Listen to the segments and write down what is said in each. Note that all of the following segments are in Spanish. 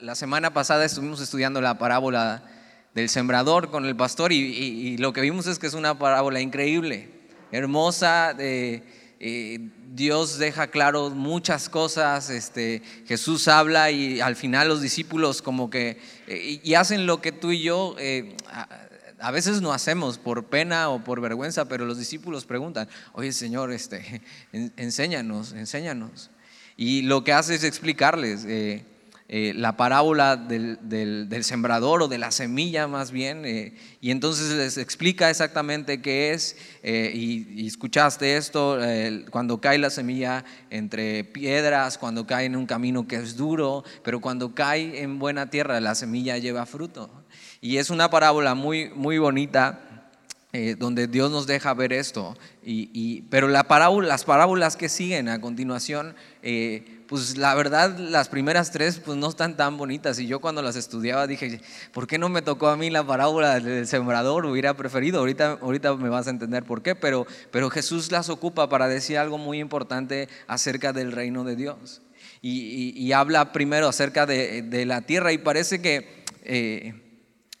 La, semana pasada estuvimos estudiando la parábola del sembrador con el pastor y, lo que vimos es que es una parábola increíble, hermosa. Eh, Dios deja claro muchas cosas, este, Jesús habla y al final los discípulos como que eh, y hacen lo que tú y yo eh, a, veces no hacemos por pena o por vergüenza, pero los discípulos preguntan, oye Señor, este, enséñanos, enséñanos. Y lo que hace es explicarles. Eh, la parábola del, sembrador o de la semilla más bien, eh, y entonces les explica exactamente qué es, eh, y, escuchaste esto, cuando cae la semilla entre piedras, cuando cae en un camino que es duro, pero cuando cae en buena tierra la semilla lleva fruto. Y es una parábola muy, muy bonita. donde Dios nos deja ver esto. Y, pero la parábola, las parábolas que siguen a continuación pues la verdad las primeras tres pues no están tan bonitas y yo cuando las estudiaba dije, ¿por qué no me tocó a mí la parábola del sembrador? Hubiera preferido, ahorita, ahorita me vas a entender por qué, pero, pero Jesús las ocupa para decir algo muy importante acerca del reino de Dios. Y, habla primero acerca de, la tierra y parece que, eh,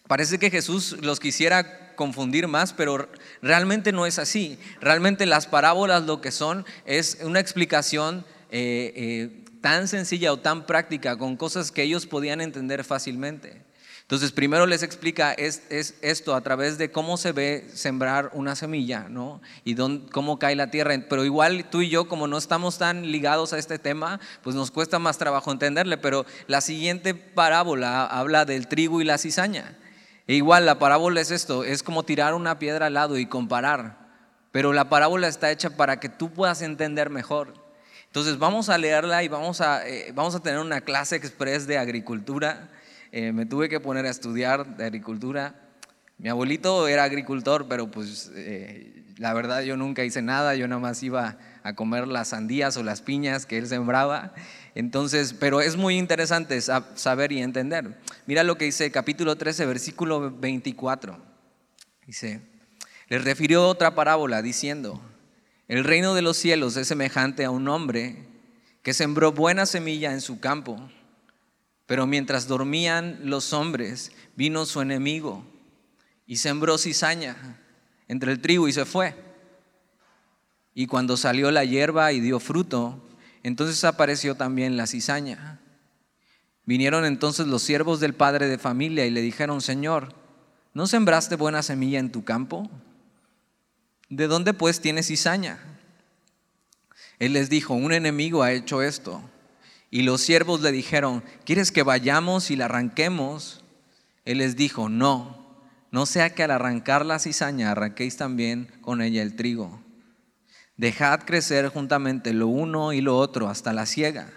parece que Jesús los quisiera confundir más, pero realmente no es así. Realmente las parábolas lo que son es una explicación eh, eh, tan sencilla o tan práctica, con cosas que ellos podían entender fácilmente. Entonces, primero les explica es, esto a través de cómo se ve sembrar una semilla, ¿no? Y cómo cae la tierra. Pero igual tú y yo, como no estamos tan ligados a este tema, pues nos cuesta más trabajo entenderle. Pero la siguiente parábola habla del trigo y la cizaña. E igual la parábola es esto, es como tirar una piedra al lado y comparar. Pero la parábola está hecha para que tú puedas entender mejor. Entonces vamos a leerla y vamos a, eh, vamos a tener una clase express de agricultura. Eh, me tuve que poner a estudiar de agricultura. Mi abuelito era agricultor, pero pues eh, la verdad yo nunca hice nada, yo nada más iba a comer las sandías o las piñas que él sembraba. Entonces, pero es muy interesante saber y entender. Mira lo que dice capítulo 13, versículo 24. Dice, le refirió otra parábola diciendo, el reino de los cielos es semejante a un hombre que sembró buena semilla en su campo, pero mientras dormían los hombres, vino su enemigo y sembró cizaña entre el trigo y se fue. Y cuando salió la hierba y dio fruto, entonces apareció también la cizaña. Vinieron entonces los siervos del padre de familia y le dijeron, Señor, ¿no sembraste buena semilla en tu campo? ¿De dónde pues tienes cizaña? Él les dijo, un enemigo ha hecho esto. Y los siervos le dijeron, ¿quieres que vayamos y la arranquemos? Él les dijo, no, no sea que al arrancar la cizaña arranquéis también con ella el trigo. Dejad crecer juntamente lo uno y lo otro hasta la siega.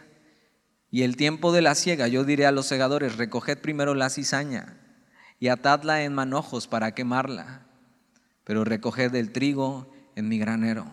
Y el tiempo de la siega yo diré a los segadores, recoged primero la cizaña y atadla en manojos para quemarla pero recoged el trigo en mi granero.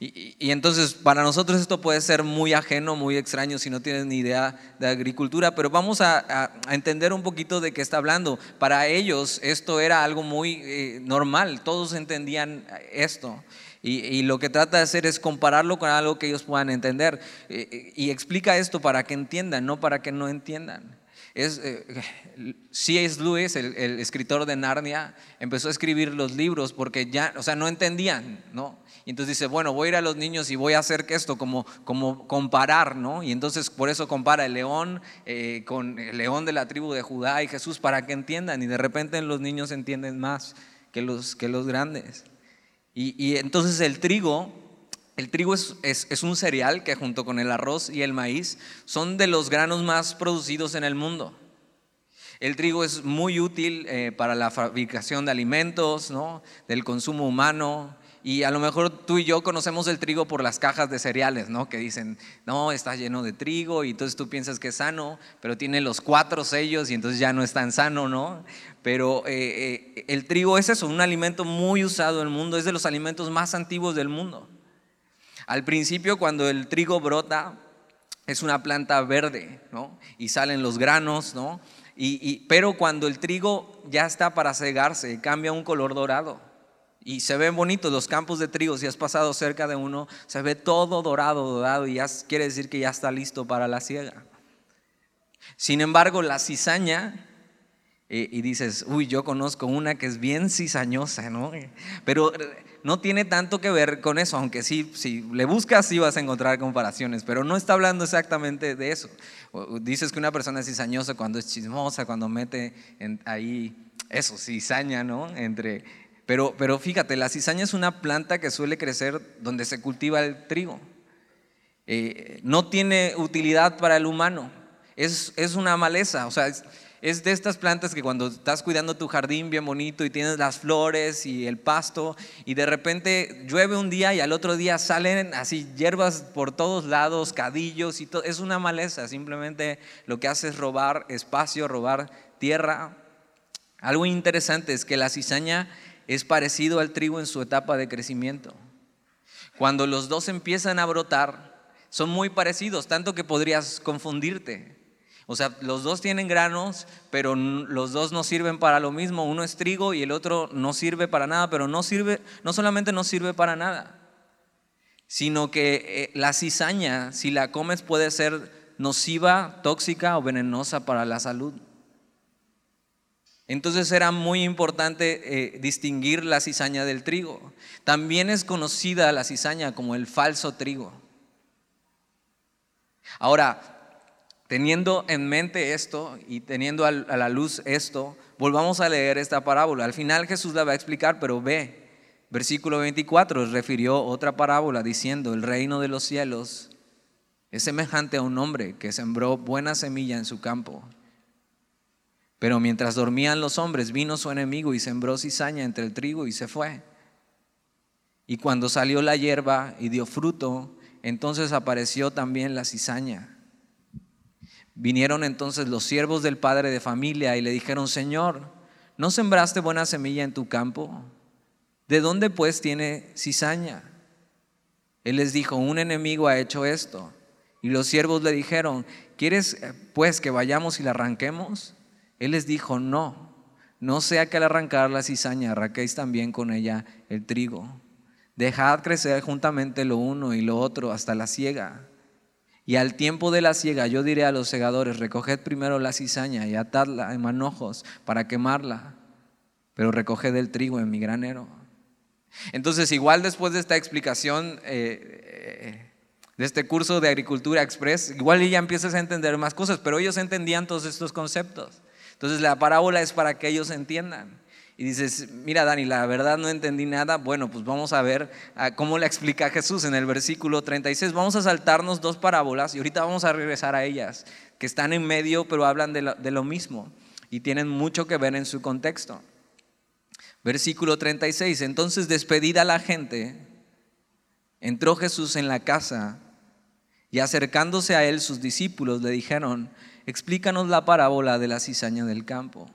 Y, entonces para nosotros esto puede ser muy ajeno, muy extraño si no tienes ni idea de agricultura, pero vamos a, entender un poquito de qué está hablando. Para ellos esto era algo muy eh, normal, todos entendían esto. Y, lo que trata de hacer es compararlo con algo que ellos puedan entender. Eh, y explica esto para que entiendan, no para que no entiendan es, eh, C.S. Lewis, el, escritor de Narnia, empezó a escribir los libros porque ya, o sea, no entendían, ¿no? Y entonces dice, bueno, voy a ir a los niños y voy a hacer esto como, como comparar, ¿no? Y entonces por eso compara el león eh, con el león de la tribu de Judá y Jesús para que entiendan. Y de repente los niños entienden más que los, que los grandes. Y entonces el trigo el trigo es, un cereal que junto con el arroz y el maíz son de los granos más producidos en el mundo. El trigo es muy útil eh, para la fabricación de alimentos, ¿no? del consumo humano. Y a lo mejor tú y yo conocemos el trigo por las cajas de cereales, ¿no? Que dicen, no, está lleno de trigo y entonces tú piensas que es sano, pero tiene los cuatro sellos y entonces ya no es tan sano, ¿no? Pero eh, eh, el trigo es eso, un alimento muy usado en el mundo, es de los alimentos más antiguos del mundo. Al principio, cuando el trigo brota, es una planta verde, ¿no? Y salen los granos, ¿no? Y, pero cuando el trigo ya está para cegarse, cambia un color dorado. Y se ven bonitos los campos de trigo. Si has pasado cerca de uno, se ve todo dorado, dorado. Y ya quiere decir que ya está listo para la siega. Sin embargo, la cizaña, eh, y dices, uy, yo conozco una que es bien cizañosa, ¿no? Pero no tiene tanto que ver con eso, aunque sí, si le buscas sí vas a encontrar comparaciones, pero no está hablando exactamente de eso. Dices que una persona es cizañosa cuando es chismosa, cuando mete ahí eso, cizaña, ¿no? Entre, pero, pero fíjate, la cizaña es una planta que suele crecer donde se cultiva el trigo. Eh, no tiene utilidad para el humano, es, es una maleza, o sea, de estas plantas que cuando estás cuidando tu jardín bien bonito y tienes las flores y el pasto y de repente llueve un día y al otro día salen así hierbas por todos lados, cadillos y todo, es una maleza, simplemente lo que hace es robar espacio, robar tierra. Algo interesante es que la cizaña es parecido al trigo en su etapa de crecimiento. Cuando los dos empiezan a brotar, son muy parecidos, tanto que podrías confundirte. O sea, los dos tienen granos, pero los dos no sirven para lo mismo. Uno es trigo y el otro no sirve para nada, pero no sirve, no solamente no sirve para nada, sino que eh, la cizaña, si la comes, puede ser nociva, tóxica o venenosa para la salud. Entonces era muy importante eh, distinguir la cizaña del trigo. También es conocida la cizaña como el falso trigo. Ahora, Teniendo en mente esto y teniendo a la luz esto, volvamos a leer esta parábola. Al final Jesús la va a explicar, pero ve, versículo 24 refirió otra parábola diciendo, el reino de los cielos es semejante a un hombre que sembró buena semilla en su campo. Pero mientras dormían los hombres, vino su enemigo y sembró cizaña entre el trigo y se fue. Y cuando salió la hierba y dio fruto, entonces apareció también la cizaña. Vinieron entonces los siervos del padre de familia y le dijeron, Señor, ¿no sembraste buena semilla en tu campo? ¿De dónde pues tiene cizaña? Él les dijo, un enemigo ha hecho esto. Y los siervos le dijeron, ¿quieres eh, pues que vayamos y la arranquemos? Él les dijo, no, no sea que al arrancar la cizaña arranquéis también con ella el trigo. Dejad crecer juntamente lo uno y lo otro hasta la siega. Y al tiempo de la siega yo diré a los segadores, recoged primero la cizaña y atadla en manojos para quemarla, pero recoged el trigo en mi granero. Entonces, igual después de esta explicación eh, eh, de este curso de agricultura express, igual ya empiezas a entender más cosas, pero ellos entendían todos estos conceptos. Entonces, la parábola es para que ellos entiendan y dices, mira Dani, la verdad no entendí nada, bueno, pues vamos a ver ah, cómo le explica Jesús en el versículo 36. Vamos a saltarnos dos parábolas y ahorita vamos a regresar a ellas, que están en medio pero hablan de lo, de lo mismo y tienen mucho que ver en su contexto. Versículo 36, entonces despedida la gente, entró Jesús en la casa y acercándose a él sus discípulos le dijeron, explícanos la parábola de la cizaña del campo.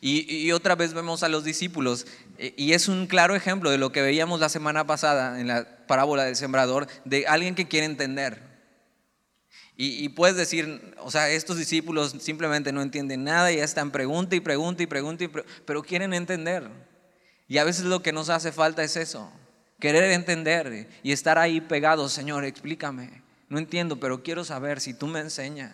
Y, otra vez vemos a los discípulos, eh, y es un claro ejemplo de lo que veíamos la semana pasada en la parábola del sembrador, de alguien que quiere entender. Y, puedes decir, o sea, estos discípulos simplemente no entienden nada y están pregunta y pregunta y pregunta, y pero quieren entender. Y a veces lo que nos hace falta es eso, querer entender y estar ahí pegado, Señor, explícame. No entiendo, pero quiero saber si tú me enseñas.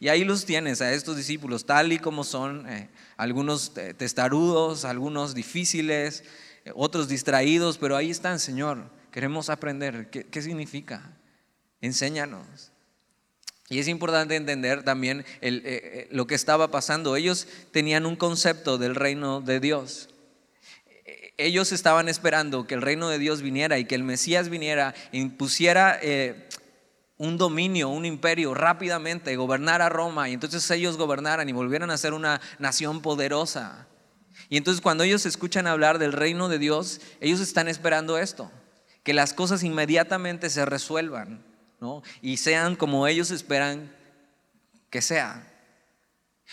Y ahí los tienes a estos discípulos, tal y como son, eh, algunos testarudos, algunos difíciles, eh, otros distraídos, pero ahí están, Señor. Queremos aprender. ¿Qué, significa? Enséñanos. Y es importante entender también eh, lo que estaba pasando. Ellos tenían un concepto del reino de Dios. Ellos estaban esperando que el reino de Dios viniera y que el Mesías viniera e impusiera un dominio, un imperio rápidamente, gobernar a Roma y entonces ellos gobernaran y volvieran a ser una nación poderosa. Y entonces cuando ellos escuchan hablar del reino de Dios, ellos están esperando esto, que las cosas inmediatamente se resuelvan ¿no? y sean como ellos esperan que sea.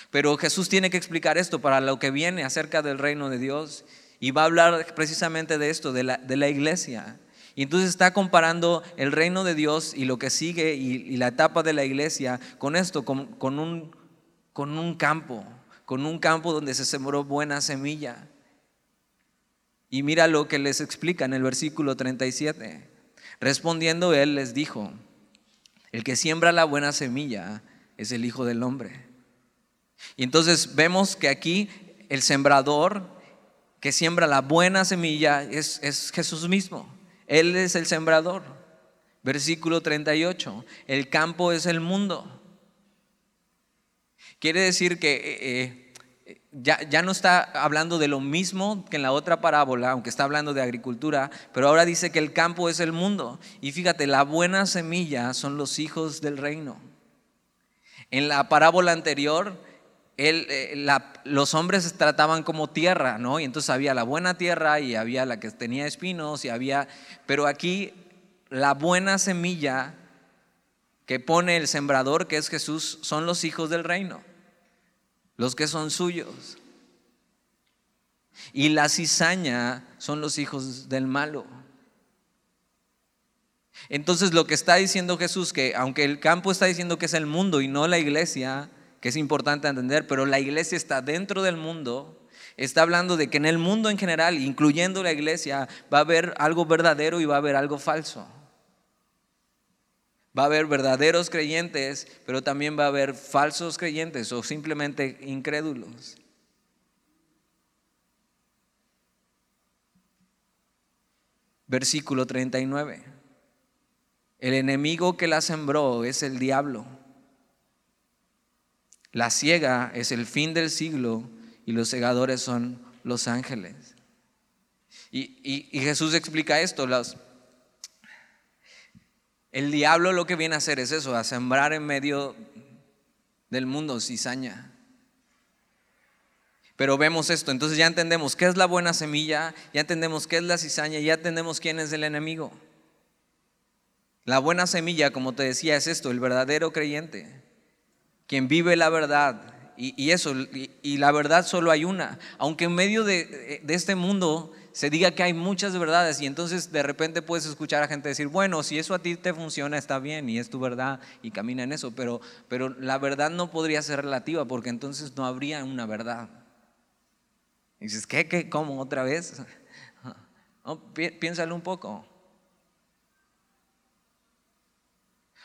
Pero Jesús tiene que explicar esto para lo que viene acerca del reino de Dios y va a hablar precisamente de esto, de la, de la iglesia. Y entonces está comparando el reino de Dios y lo que sigue y, la etapa de la iglesia con esto, con, un, con un campo, con un campo donde se sembró buena semilla. Y mira lo que les explica en el versículo 37. Respondiendo él les dijo, el que siembra la buena semilla es el Hijo del Hombre. Y entonces vemos que aquí el sembrador que siembra la buena semilla es, es Jesús mismo. Él es el sembrador. Versículo 38. El campo es el mundo. Quiere decir que eh, eh, ya, ya, no está hablando de lo mismo que en la otra parábola, aunque está hablando de agricultura, pero ahora dice que el campo es el mundo. Y fíjate, la buena semilla son los hijos del reino. En la parábola anterior, eh, los hombres se trataban como tierra, ¿no? Y entonces había la buena tierra y había la que tenía espinos y había, pero aquí la buena semilla que pone el sembrador, que es Jesús, son los hijos del reino, los que son suyos. Y la cizaña son los hijos del malo. Entonces lo que está diciendo Jesús, que aunque el campo está diciendo que es el mundo y no la iglesia, que es importante entender, pero la iglesia está dentro del mundo, está hablando de que en el mundo en general, incluyendo la iglesia, va a haber algo verdadero y va a haber algo falso. Va a haber verdaderos creyentes, pero también va a haber falsos creyentes o simplemente incrédulos. Versículo 39. El enemigo que la sembró es el diablo. La ciega es el fin del siglo y los segadores son los ángeles. Y, Jesús explica esto. el diablo lo que viene a hacer es eso, a sembrar en medio del mundo cizaña. Pero vemos esto, entonces ya entendemos qué es la buena semilla, ya entendemos qué es la cizaña, ya entendemos quién es el enemigo. La buena semilla, como te decía, es esto, el verdadero creyente, quien vive la verdad. Y, eso, y, la verdad solo hay una. Aunque en medio de, este mundo se diga que hay muchas verdades y entonces de repente puedes escuchar a gente decir, bueno, si eso a ti te funciona está bien y es tu verdad y camina en eso, pero, pero la verdad no podría ser relativa porque entonces no habría una verdad. Y dices, ¿qué? ¿Qué? ¿Cómo? ¿Otra vez? piénsalo un poco.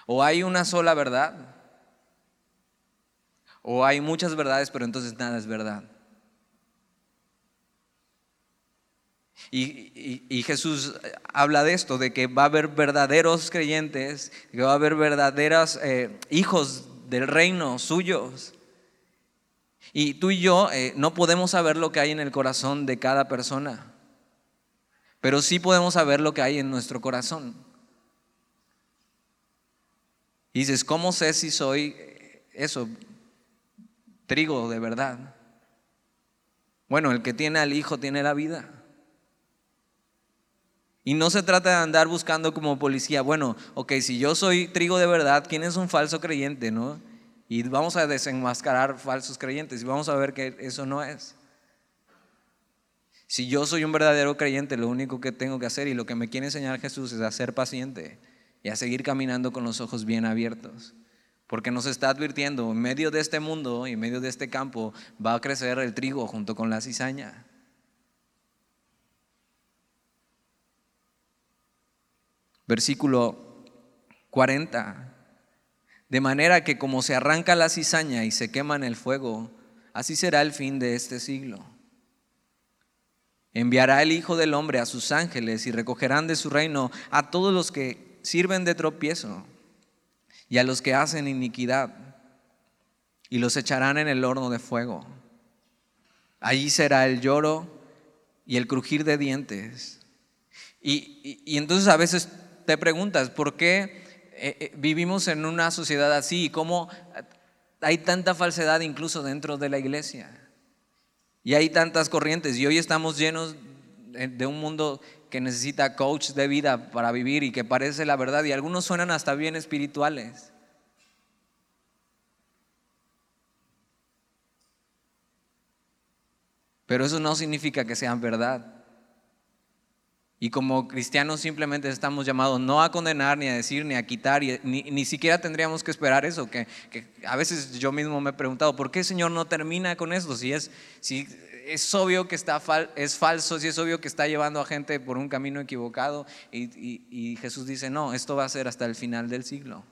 O hay una sola verdad, o hay muchas verdades, pero entonces nada es verdad. Y, Jesús habla de esto, de que va a haber verdaderos creyentes, que va a haber verdaderos eh, hijos del reino suyos. Y tú y yo eh, no podemos saber lo que hay en el corazón de cada persona, pero sí podemos saber lo que hay en nuestro corazón. Y dices, ¿cómo sé si soy eso, trigo de verdad? Bueno, el que tiene al Hijo tiene la vida. Y no se trata de andar buscando como policía, bueno, ok, si yo soy trigo de verdad, ¿quién es un falso creyente, no? Y vamos a desenmascarar falsos creyentes y vamos a ver que eso no es. Si yo soy un verdadero creyente, lo único que tengo que hacer y lo que me quiere enseñar Jesús es a ser paciente y a seguir caminando con los ojos bien abiertos. Porque nos está advirtiendo, en medio de este mundo y en medio de este campo va a crecer el trigo junto con la cizaña. Versículo 40. De manera que como se arranca la cizaña y se quema en el fuego, así será el fin de este siglo. Enviará el Hijo del Hombre a sus ángeles y recogerán de su reino a todos los que sirven de tropiezo y a los que hacen iniquidad y los echarán en el horno de fuego. Allí será el lloro y el crujir de dientes. Y, entonces a veces te preguntas, ¿por qué eh, eh, vivimos en una sociedad así y cómo hay tanta falsedad incluso dentro de la iglesia? Y hay tantas corrientes y hoy estamos llenos de un mundo que necesita coach de vida para vivir y que parece la verdad y algunos suenan hasta bien espirituales. Pero eso no significa que sean verdad. Y como cristianos simplemente estamos llamados no a condenar, ni a decir, ni a quitar, y ni, siquiera tendríamos que esperar eso. Que, a veces yo mismo me he preguntado, ¿por qué el Señor no termina con esto? Si es, si es obvio que está es falso, si es obvio que está llevando a gente por un camino equivocado. Y, Jesús dice, no, esto va a ser hasta el final del siglo.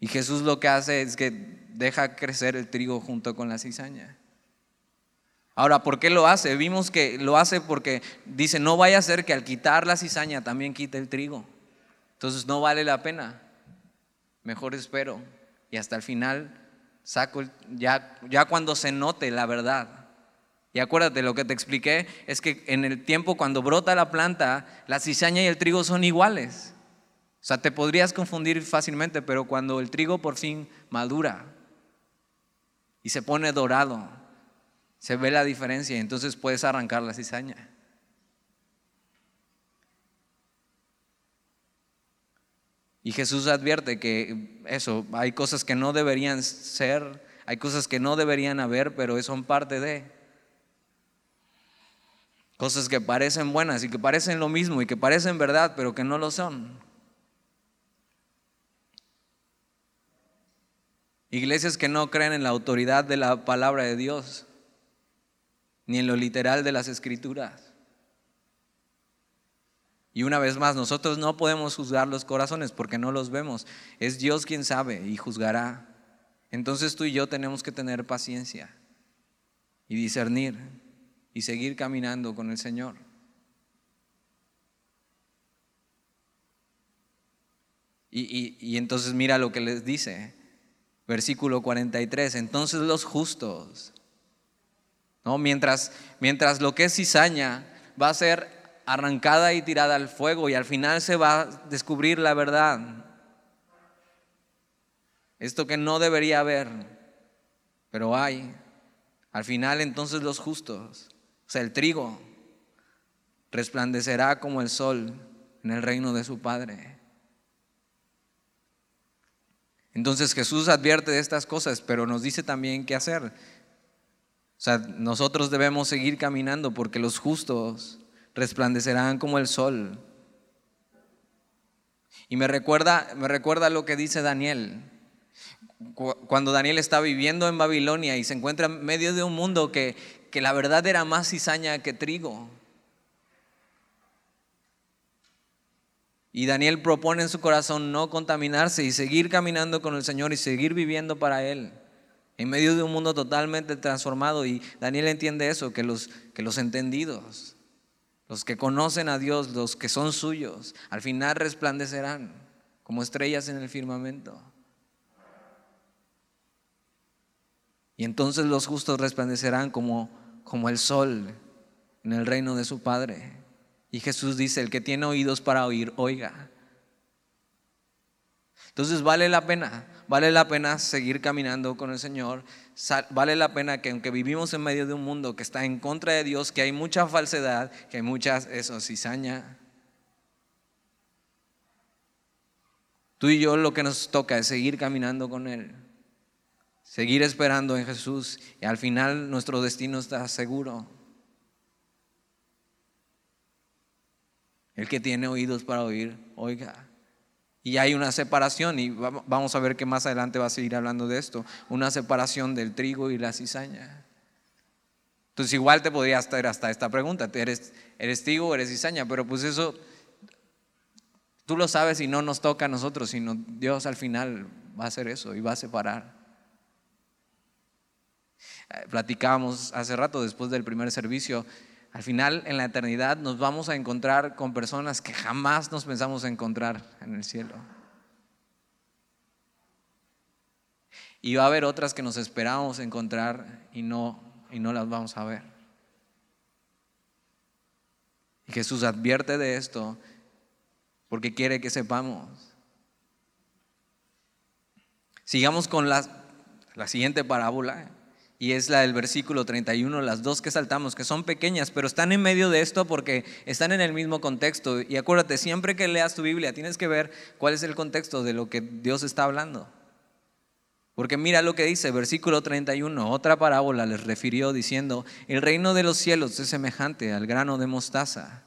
Y Jesús lo que hace es que deja crecer el trigo junto con la cizaña. Ahora, ¿por qué lo hace? Vimos que lo hace porque dice, no vaya a ser que al quitar la cizaña también quite el trigo. Entonces no vale la pena. Mejor espero. Y hasta el final saco, ya, ya cuando se note la verdad. Y acuérdate, lo que te expliqué es que en el tiempo cuando brota la planta, la cizaña y el trigo son iguales. O sea, te podrías confundir fácilmente, pero cuando el trigo por fin madura y se pone dorado, se ve la diferencia y entonces puedes arrancar la cizaña. Y Jesús advierte que eso, hay cosas que no deberían ser, hay cosas que no deberían haber, pero son parte de. Cosas que parecen buenas y que parecen lo mismo y que parecen verdad, pero que no lo son. Iglesias que no creen en la autoridad de la palabra de Dios ni en lo literal de las escrituras. Y una vez más, nosotros no podemos juzgar los corazones porque no los vemos. Es Dios quien sabe y juzgará. Entonces tú y yo tenemos que tener paciencia y discernir y seguir caminando con el Señor. Y, y, entonces mira lo que les dice, versículo 43, entonces los justos Mientras, mientras lo que es cizaña va a ser arrancada y tirada al fuego y al final se va a descubrir la verdad. Esto que no debería haber, pero hay. Al final entonces los justos, o sea, el trigo, resplandecerá como el sol en el reino de su Padre. Entonces Jesús advierte de estas cosas, pero nos dice también qué hacer. O sea, nosotros debemos seguir caminando porque los justos resplandecerán como el sol. Y me recuerda, me recuerda lo que dice Daniel. Cuando Daniel está viviendo en Babilonia y se encuentra en medio de un mundo que, que la verdad era más cizaña que trigo. Y Daniel propone en su corazón no contaminarse y seguir caminando con el Señor y seguir viviendo para Él en medio de un mundo totalmente transformado. Y Daniel entiende eso, que los, que los entendidos, los que conocen a Dios, los que son suyos, al final resplandecerán como estrellas en el firmamento. Y entonces los justos resplandecerán como, como el sol en el reino de su Padre. Y Jesús dice, el que tiene oídos para oír, oiga. Entonces vale la pena, vale la pena seguir caminando con el Señor, vale la pena que aunque vivimos en medio de un mundo que está en contra de Dios, que hay mucha falsedad, que hay mucha eso, cizaña, tú y yo lo que nos toca es seguir caminando con Él, seguir esperando en Jesús y al final nuestro destino está seguro. El que tiene oídos para oír, oiga. Y hay una separación, y vamos a ver que más adelante va a seguir hablando de esto, una separación del trigo y la cizaña. Entonces igual te podría estar hasta esta pregunta, ¿eres, eres trigo o eres cizaña? Pero pues eso, tú lo sabes y no nos toca a nosotros, sino Dios al final va a hacer eso y va a separar. Eh, platicábamos hace rato, después del primer servicio, al final, en la eternidad, nos vamos a encontrar con personas que jamás nos pensamos encontrar en el cielo. Y va a haber otras que nos esperamos encontrar y no, y no las vamos a ver. Y Jesús advierte de esto porque quiere que sepamos. Sigamos con la, la siguiente parábola y es la del versículo 31, las dos que saltamos, que son pequeñas, pero están en medio de esto porque están en el mismo contexto. Y acuérdate, siempre que leas tu Biblia tienes que ver cuál es el contexto de lo que Dios está hablando. Porque mira lo que dice, versículo 31, otra parábola les refirió diciendo, el reino de los cielos es semejante al grano de mostaza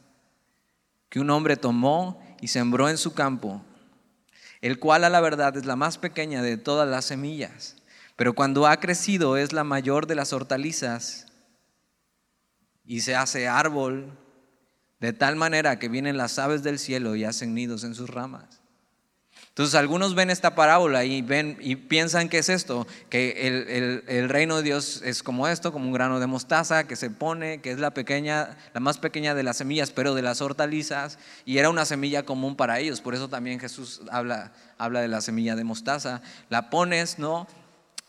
que un hombre tomó y sembró en su campo, el cual a la verdad es la más pequeña de todas las semillas pero cuando ha crecido es la mayor de las hortalizas y se hace árbol de tal manera que vienen las aves del cielo y hacen nidos en sus ramas. Entonces algunos ven esta parábola y ven y piensan que es esto, que el, reino de Dios es como esto, como un grano de mostaza que se pone, que es la pequeña, la más pequeña de las semillas, pero de las hortalizas, y era una semilla común para ellos. Por eso también Jesús habla, habla de la semilla de mostaza. La pones, ¿no?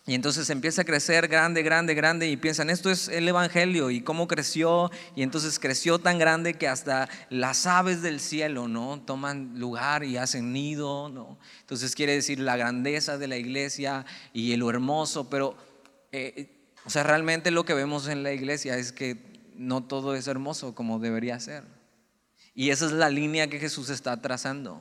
Y entonces empieza a crecer grande, grande, grande y piensan, esto es el Evangelio y cómo creció. Y entonces creció tan grande que hasta las aves del cielo, ¿no? Toman lugar y hacen nido, ¿no? Entonces quiere decir la grandeza de la iglesia y lo hermoso, pero, eh, o sea, realmente lo que vemos en la iglesia es que no todo es hermoso como debería ser. Y esa es la línea que Jesús está trazando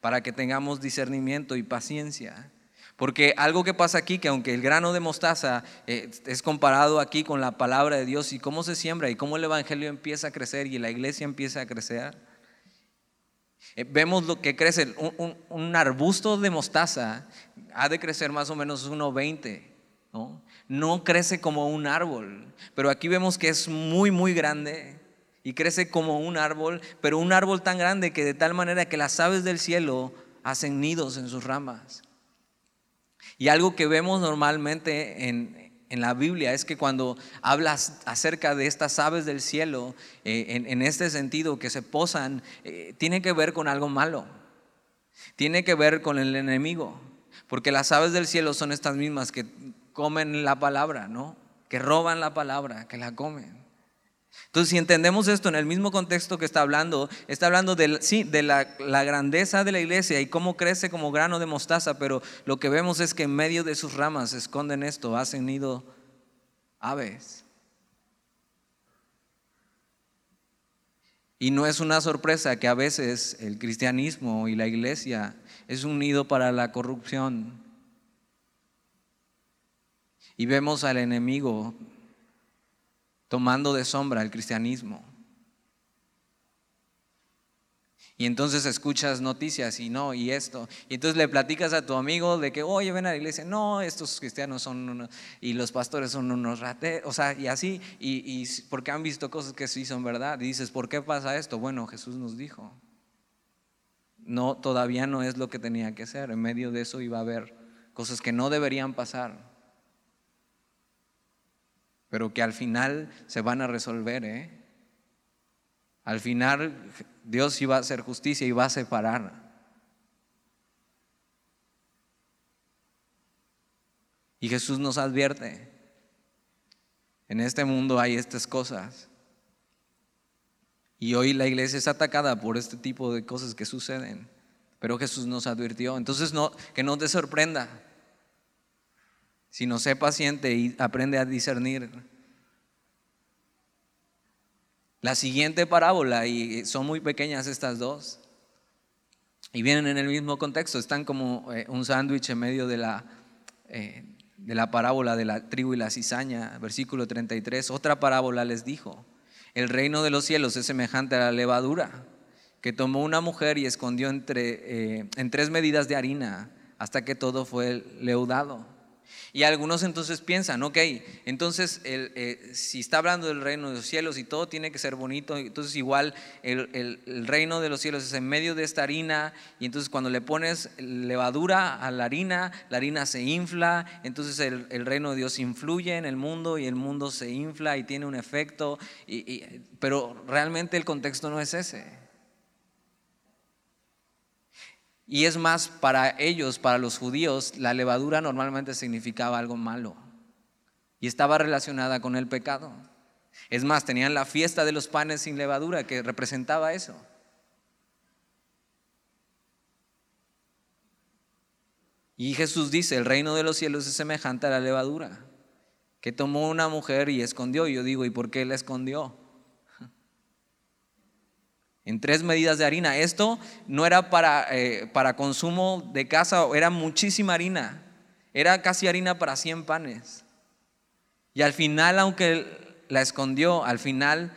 para que tengamos discernimiento y paciencia. Porque algo que pasa aquí, que aunque el grano de mostaza eh, es comparado aquí con la palabra de Dios y cómo se siembra y cómo el Evangelio empieza a crecer y la iglesia empieza a crecer, eh, vemos lo que crece, un, arbusto de mostaza ha de crecer más o menos 1,20, ¿no? No crece como un árbol, pero aquí vemos que es muy, muy grande y crece como un árbol, pero un árbol tan grande que de tal manera que las aves del cielo hacen nidos en sus ramas. Y algo que vemos normalmente en, la Biblia es que cuando hablas acerca de estas aves del cielo, eh, en, este sentido, que se posan, eh, tiene que ver con algo malo. Tiene que ver con el enemigo. Porque las aves del cielo son estas mismas que comen la palabra, ¿no? Que roban la palabra, que la comen. Entonces, si entendemos esto en el mismo contexto que está hablando, está hablando de, sí, de la, grandeza de la iglesia y cómo crece como grano de mostaza, pero lo que vemos es que en medio de sus ramas se esconden esto, hacen nido aves. Y no es una sorpresa que a veces el cristianismo y la iglesia es un nido para la corrupción. Y vemos al enemigo tomando de sombra el cristianismo. Y entonces escuchas noticias y no, y esto. Y entonces le platicas a tu amigo de que, oye, ven a la iglesia. No, estos cristianos son unos, y los pastores son unos rateros. O sea, y así, y, y porque han visto cosas que sí son verdad. Y dices, ¿por qué pasa esto? Bueno, Jesús nos dijo. No, todavía no es lo que tenía que ser. En medio de eso iba a haber cosas que no deberían pasar pero que al final se van a resolver. ¿eh? Al final Dios iba a hacer justicia y va a separar. Y Jesús nos advierte, en este mundo hay estas cosas. Y hoy la iglesia es atacada por este tipo de cosas que suceden. Pero Jesús nos advirtió. Entonces no, que no te sorprenda sino sé paciente y aprende a discernir. La siguiente parábola, y son muy pequeñas estas dos, y vienen en el mismo contexto, están como eh, un sándwich en medio de la, eh, de la parábola de la tribu y la cizaña, versículo 33. Otra parábola les dijo, el reino de los cielos es semejante a la levadura que tomó una mujer y escondió entre, eh, en tres medidas de harina hasta que todo fue leudado. Y algunos entonces piensan, ok, entonces eh, si está hablando del reino de los cielos y todo tiene que ser bonito, entonces igual el, reino de los cielos es en medio de esta harina y entonces cuando le pones levadura a la harina, la harina se infla, entonces el, reino de Dios influye en el mundo y el mundo se infla y tiene un efecto, pero realmente el contexto no es ese. Y es más, para ellos, para los judíos, la levadura normalmente significaba algo malo y estaba relacionada con el pecado. Es más, tenían la fiesta de los panes sin levadura que representaba eso. Y Jesús dice, el reino de los cielos es semejante a la levadura, que tomó una mujer y escondió. Y yo digo, ¿y por qué la escondió? En tres medidas de harina. Esto no era para, eh, para consumo de casa, era muchísima harina. Era casi harina para 100 panes. Y al final, aunque la escondió, al final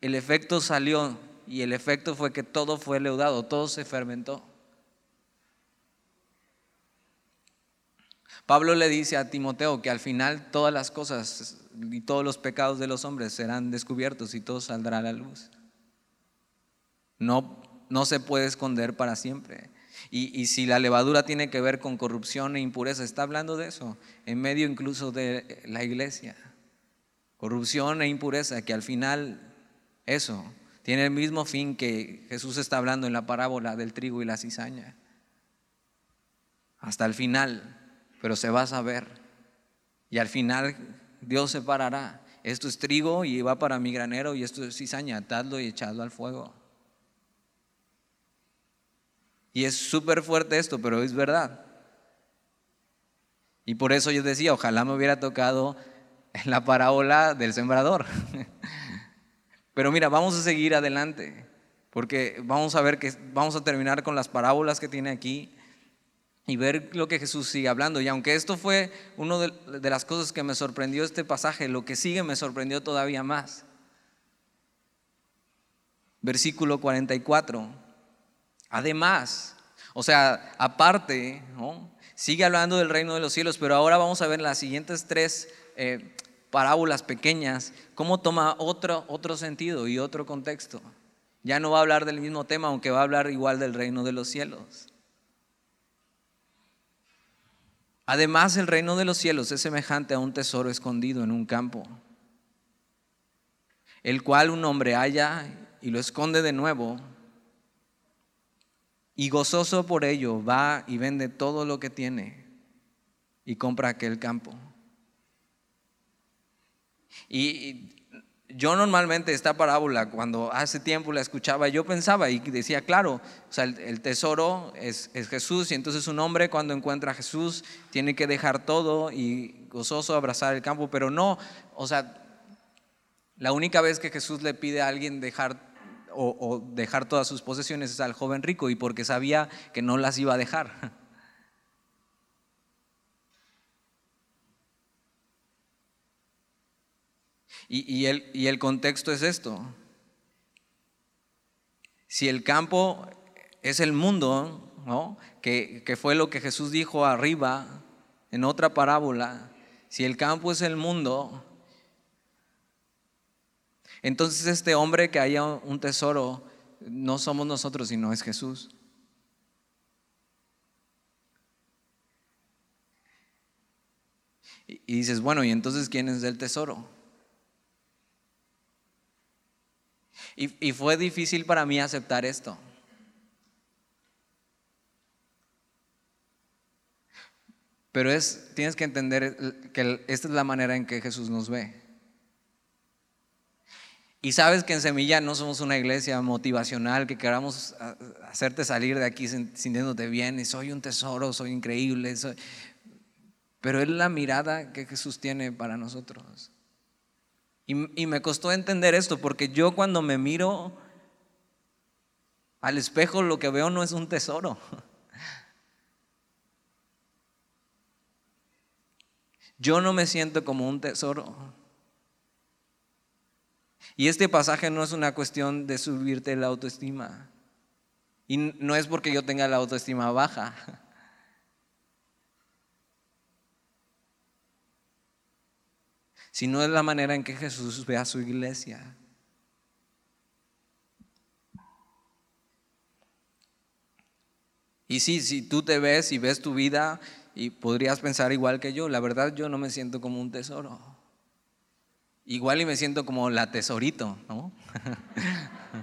el efecto salió y el efecto fue que todo fue leudado, todo se fermentó. Pablo le dice a Timoteo que al final todas las cosas y todos los pecados de los hombres serán descubiertos y todo saldrá a la luz. No, no se puede esconder para siempre. Y, si la levadura tiene que ver con corrupción e impureza, está hablando de eso, en medio incluso de la iglesia. Corrupción e impureza, que al final eso tiene el mismo fin que Jesús está hablando en la parábola del trigo y la cizaña. Hasta el final, pero se va a saber. Y al final Dios separará. Esto es trigo y va para mi granero y esto es cizaña, atadlo y echadlo al fuego. Y es súper fuerte esto, pero es verdad. Y por eso yo decía, ojalá me hubiera tocado la parábola del sembrador. Pero mira, vamos a seguir adelante, porque vamos a ver que vamos a terminar con las parábolas que tiene aquí y ver lo que Jesús sigue hablando. Y aunque esto fue una de, de, las cosas que me sorprendió este pasaje, lo que sigue me sorprendió todavía más. Versículo 44. Además, o sea, aparte, sigue hablando del reino de los cielos, pero ahora vamos a ver las siguientes tres eh, parábolas pequeñas, cómo toma otro, otro sentido y otro contexto. Ya no va a hablar del mismo tema, aunque va a hablar igual del reino de los cielos. Además, el reino de los cielos es semejante a un tesoro escondido en un campo, el cual un hombre halla y lo esconde de nuevo y gozoso por ello va y vende todo lo que tiene y compra aquel campo. Y yo normalmente esta parábola, cuando hace tiempo la escuchaba, yo pensaba y decía, claro, o sea, el, tesoro es, es, Jesús y entonces un hombre cuando encuentra a Jesús tiene que dejar todo y gozoso abrazar el campo, pero no, o sea, la única vez que Jesús le pide a alguien dejar o, dejar todas sus posesiones al joven rico y porque sabía que no las iba a dejar. Y, el, contexto es esto. Si el campo es el mundo, que, fue lo que Jesús dijo arriba en otra parábola, si el campo es el mundo, entonces este hombre que haya un tesoro no somos nosotros, sino es Jesús. Y dices, bueno, ¿y entonces quién es el tesoro? Y, fue difícil para mí aceptar esto. Pero es, tienes que entender que esta es la manera en que Jesús nos ve. Y sabes que en Semilla no somos una iglesia motivacional que queramos hacerte salir de aquí sintiéndote bien y soy un tesoro, soy increíble. Pero es la mirada que Jesús tiene para nosotros. Y, y me costó entender esto porque yo cuando me miro al espejo lo que veo no es un tesoro. Yo no me siento como un tesoro. Y este pasaje no es una cuestión de subirte la autoestima. Y no es porque yo tenga la autoestima baja. Sino es la manera en que Jesús ve a su iglesia. Y sí, si tú te ves y ves tu vida y podrías pensar igual que yo, la verdad yo no me siento como un tesoro. Igual y me siento como la tesorito, ¿no?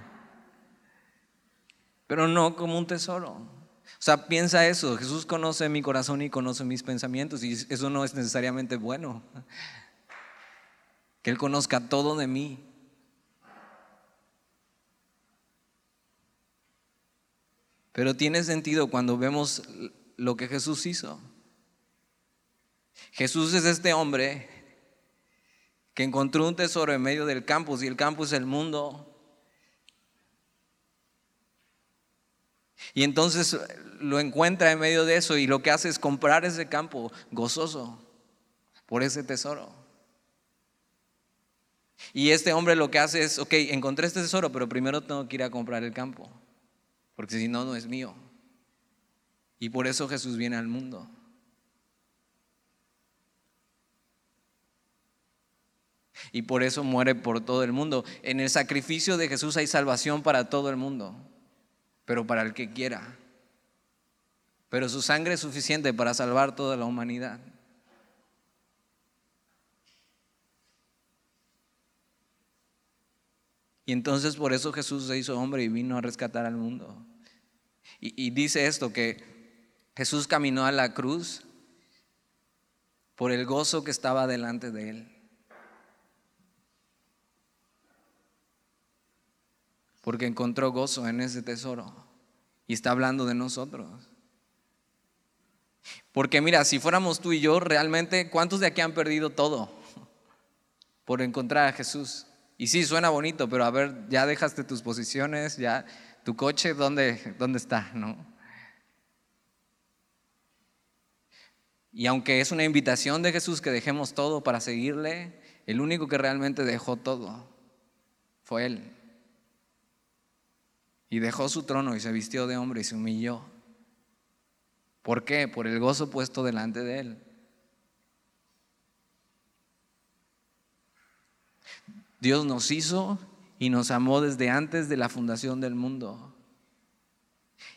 Pero no como un tesoro. O sea, piensa eso, Jesús conoce mi corazón y conoce mis pensamientos y eso no es necesariamente bueno. Que Él conozca todo de mí. Pero tiene sentido cuando vemos lo que Jesús hizo. Jesús es este hombre que encontró un tesoro en medio del campus y el campus es el mundo. Y entonces lo encuentra en medio de eso y lo que hace es comprar ese campo gozoso por ese tesoro. Y este hombre lo que hace es, ok, encontré este tesoro, pero primero tengo que ir a comprar el campo, porque si no, no es mío. Y por eso Jesús viene al mundo. Y por eso muere por todo el mundo. En el sacrificio de Jesús hay salvación para todo el mundo, pero para el que quiera. pero su sangre es suficiente para salvar toda la humanidad. Y entonces por eso Jesús se hizo hombre y vino a rescatar al mundo. Y, y, dice esto, que Jesús caminó a la cruz por el gozo que estaba delante de él. Porque encontró gozo en ese tesoro. Y está hablando de nosotros. Porque mira, si fuéramos tú y yo, realmente, ¿cuántos de aquí han perdido todo por encontrar a Jesús? Y sí, suena bonito, pero a ver, ya dejaste tus posiciones, ya tu coche, ¿dónde, dónde está? ¿No? Y aunque es una invitación de Jesús que dejemos todo para seguirle, el único que realmente dejó todo fue Él. Y dejó su trono y se vistió de hombre y se humilló. ¿Por qué? Por el gozo puesto delante de Él. Dios nos hizo y nos amó desde antes de la fundación del mundo.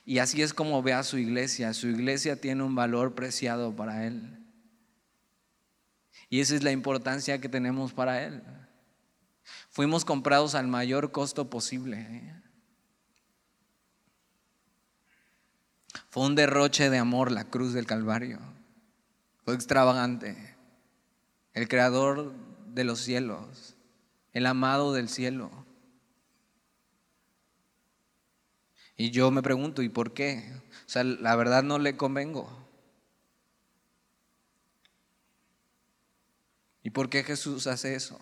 Y así es como ve a su iglesia. Su iglesia tiene un valor preciado para Él. Y esa es la importancia que tenemos para Él. Fuimos comprados al mayor costo posible. Fue un derroche de amor la cruz del Calvario. Fue extravagante. El creador de los cielos el amado del cielo. Y yo me pregunto, ¿y por qué? O sea, la verdad no le convengo. ¿Y por qué Jesús hace eso?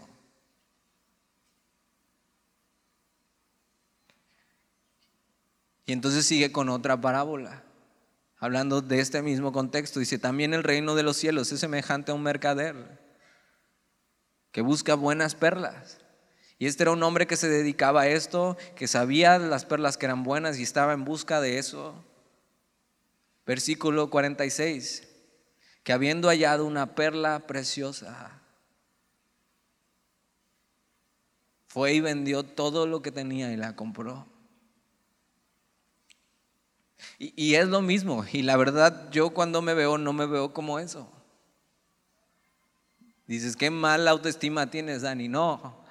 Y entonces sigue con otra parábola, hablando de este mismo contexto. Dice, también el reino de los cielos es semejante a un mercader que busca buenas perlas. Y este era un hombre que se dedicaba a esto, que sabía las perlas que eran buenas y estaba en busca de eso. Versículo 46, que habiendo hallado una perla preciosa, fue y vendió todo lo que tenía y la compró. Y, es lo mismo, y la verdad yo cuando me veo no me veo como eso. Dices, qué mala autoestima tienes, Dani. No. O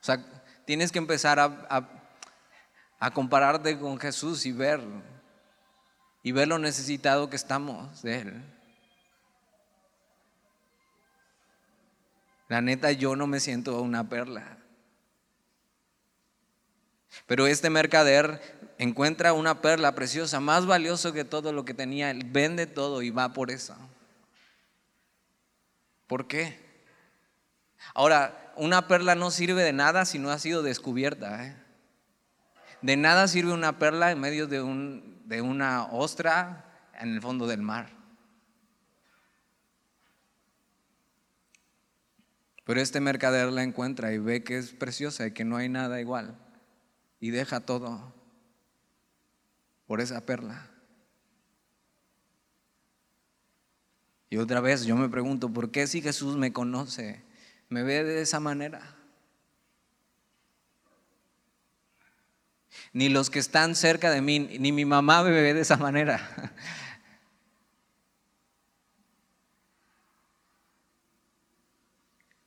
sea, tienes que empezar a, a, compararte con Jesús y ver, y ver lo necesitado que estamos de Él. La neta, yo no me siento una perla. Pero este mercader encuentra una perla preciosa, más valioso que todo lo que tenía. Él vende todo y va por eso. ¿Por qué? Ahora, una perla no sirve de nada si no ha sido descubierta. ¿eh? De nada sirve una perla en medio de, un, de una ostra en el fondo del mar. Pero este mercader la encuentra y ve que es preciosa y que no hay nada igual. Y deja todo por esa perla. Y otra vez yo me pregunto, ¿por qué si Jesús me conoce, me ve de esa manera? Ni los que están cerca de mí, ni mi mamá me ve de esa manera.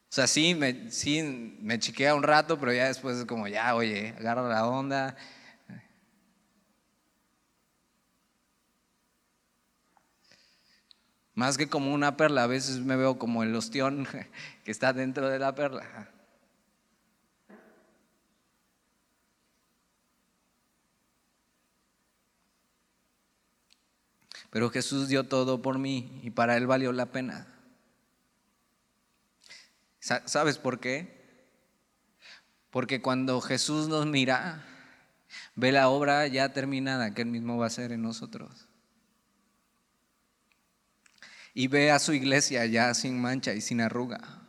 O sea, sí me, sí me chiquea un rato, pero ya después es como, ya, oye, agarra la onda, Más que como una perla, a veces me veo como el ostión que está dentro de la perla. Pero Jesús dio todo por mí y para Él valió la pena. ¿Sabes por qué? Porque cuando Jesús nos mira, ve la obra ya terminada que Él mismo va a hacer en nosotros y ve a su iglesia ya sin mancha y sin arruga.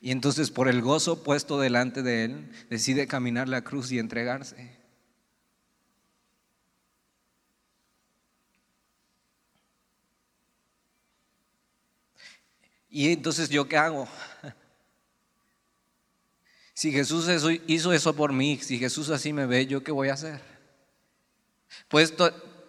Y entonces por el gozo puesto delante de él, decide caminar la cruz y entregarse. Y entonces yo qué hago? Si Jesús hizo eso por mí, si Jesús así me ve, ¿yo qué voy a hacer? Puedes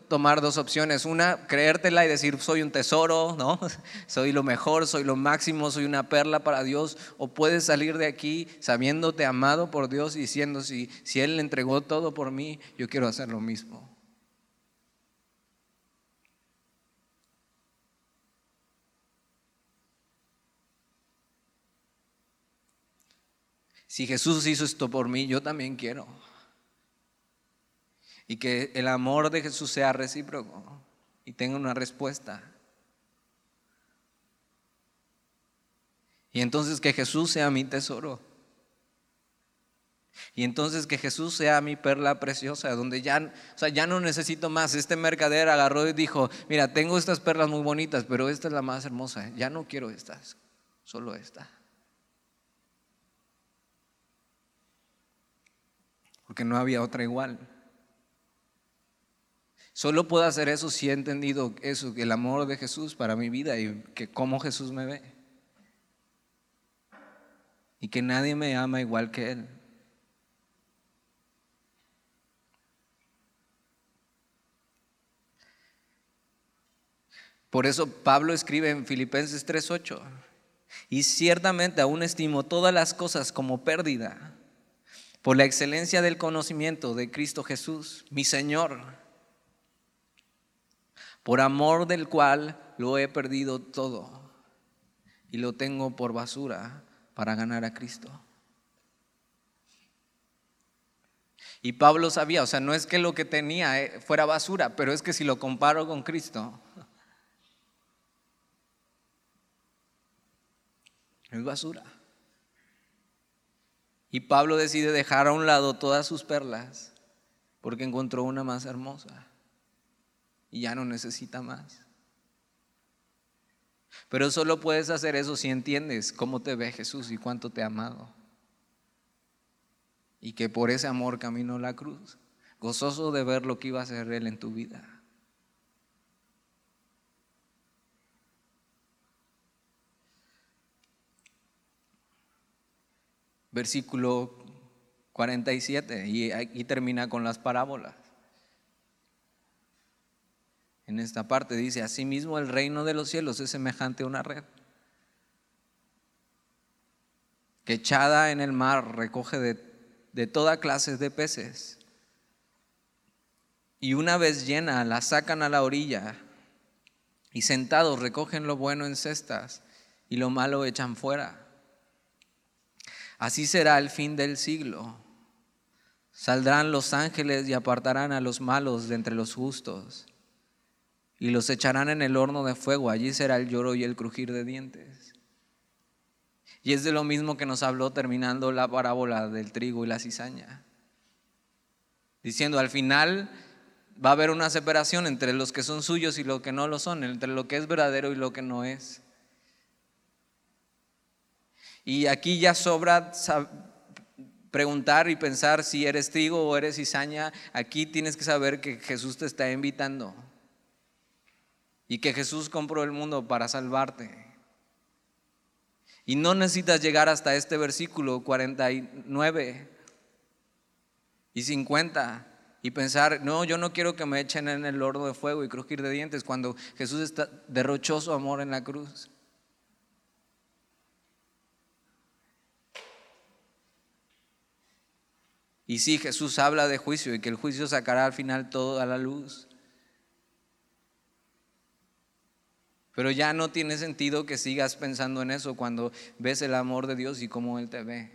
tomar dos opciones. Una, creértela y decir, soy un tesoro, ¿no? Soy lo mejor, soy lo máximo, soy una perla para Dios. O puedes salir de aquí sabiéndote amado por Dios y diciendo, si, si Él le entregó todo por mí, yo quiero hacer lo mismo. Si Jesús hizo esto por mí, yo también quiero y que el amor de Jesús sea recíproco y tenga una respuesta. Y entonces que Jesús sea mi tesoro. Y entonces que Jesús sea mi perla preciosa, donde ya, o sea, ya no necesito más. Este mercader agarró y dijo, mira, tengo estas perlas muy bonitas, pero esta es la más hermosa. Ya no quiero estas, solo esta. Porque no había otra igual. Solo puedo hacer eso si he entendido eso, el amor de Jesús para mi vida y que cómo Jesús me ve. Y que nadie me ama igual que Él. Por eso Pablo escribe en Filipenses 3:8, y ciertamente aún estimo todas las cosas como pérdida por la excelencia del conocimiento de Cristo Jesús, mi Señor por amor del cual lo he perdido todo y lo tengo por basura para ganar a Cristo. Y Pablo sabía, o sea, no es que lo que tenía eh, fuera basura, pero es que si lo comparo con Cristo, es basura. Y Pablo decide dejar a un lado todas sus perlas porque encontró una más hermosa y ya no necesita más. Pero solo puedes hacer eso si entiendes cómo te ve Jesús y cuánto te ha amado. Y que por ese amor caminó la cruz, gozoso de ver lo que iba a hacer Él en tu vida. Versículo 47, y aquí termina con las parábolas en esta parte. Dice, asimismo el reino de los cielos es semejante a una red que echada en el mar recoge de, de toda clase de peces. Y una vez llena, la sacan a la orilla y sentados recogen lo bueno en cestas y lo malo echan fuera. Así será el fin del siglo. Saldrán los ángeles y apartarán a los malos de entre los justos y los echarán en el horno de fuego. Allí será el lloro y el crujir de dientes. Y es de lo mismo que nos habló terminando la parábola del trigo y la cizaña. Diciendo, al final va a haber una separación entre los que son suyos y los que no lo son, entre lo que es verdadero y lo que no es. Y aquí ya sobra preguntar y pensar si eres trigo o eres cizaña. Aquí tienes que saber que Jesús te está invitando y que Jesús compró el mundo para salvarte. Y no necesitas llegar hasta este versículo 49 y 50 y pensar, no, yo no quiero que me echen en el horno de fuego y crujir de dientes cuando Jesús está, derrochó su amor en la cruz. Y sí, Jesús habla de juicio y que el juicio sacará al final todo a la luz. Pero ya no tiene sentido que sigas pensando en eso cuando ves el amor de Dios y cómo Él te ve.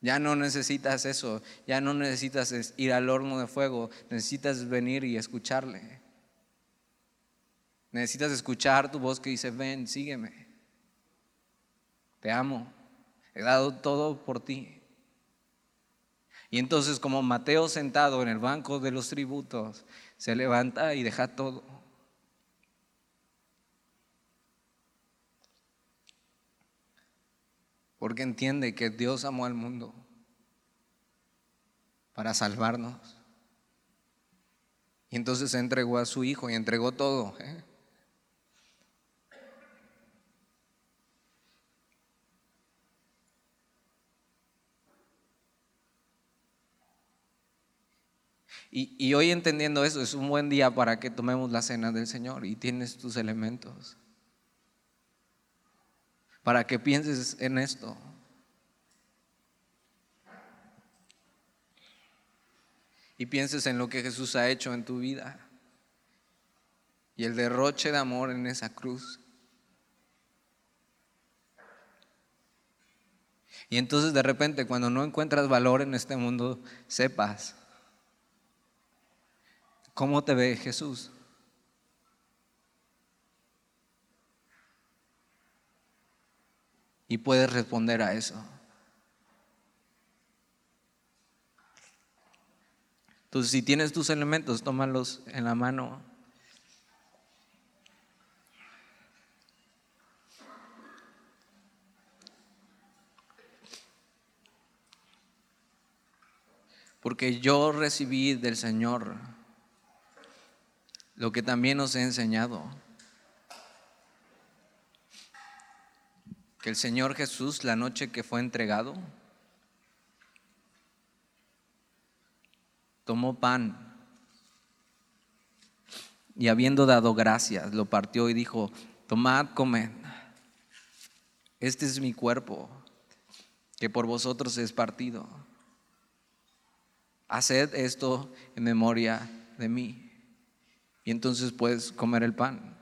Ya no necesitas eso, ya no necesitas ir al horno de fuego, necesitas venir y escucharle. Necesitas escuchar tu voz que dice, ven, sígueme. Te amo, he dado todo por ti. Y entonces como Mateo sentado en el banco de los tributos, se levanta y deja todo. Porque entiende que Dios amó al mundo para salvarnos. Y entonces entregó a su Hijo y entregó todo. ¿eh? Y, hoy entendiendo eso, es un buen día para que tomemos la cena del Señor y tienes tus elementos. Para que pienses en esto. Y pienses en lo que Jesús ha hecho en tu vida. Y el derroche de amor en esa cruz. Y entonces de repente cuando no encuentras valor en este mundo, sepas cómo te ve Jesús. Y puedes responder a eso. Entonces, si tienes tus elementos, tómalos en la mano. porque yo recibí del Señor lo que también os he enseñado. Que el Señor Jesús, la noche que fue entregado, tomó pan y habiendo dado gracias, lo partió y dijo, tomad, comed, este es mi cuerpo, que por vosotros es partido. Haced esto en memoria de mí. Y entonces puedes comer el pan.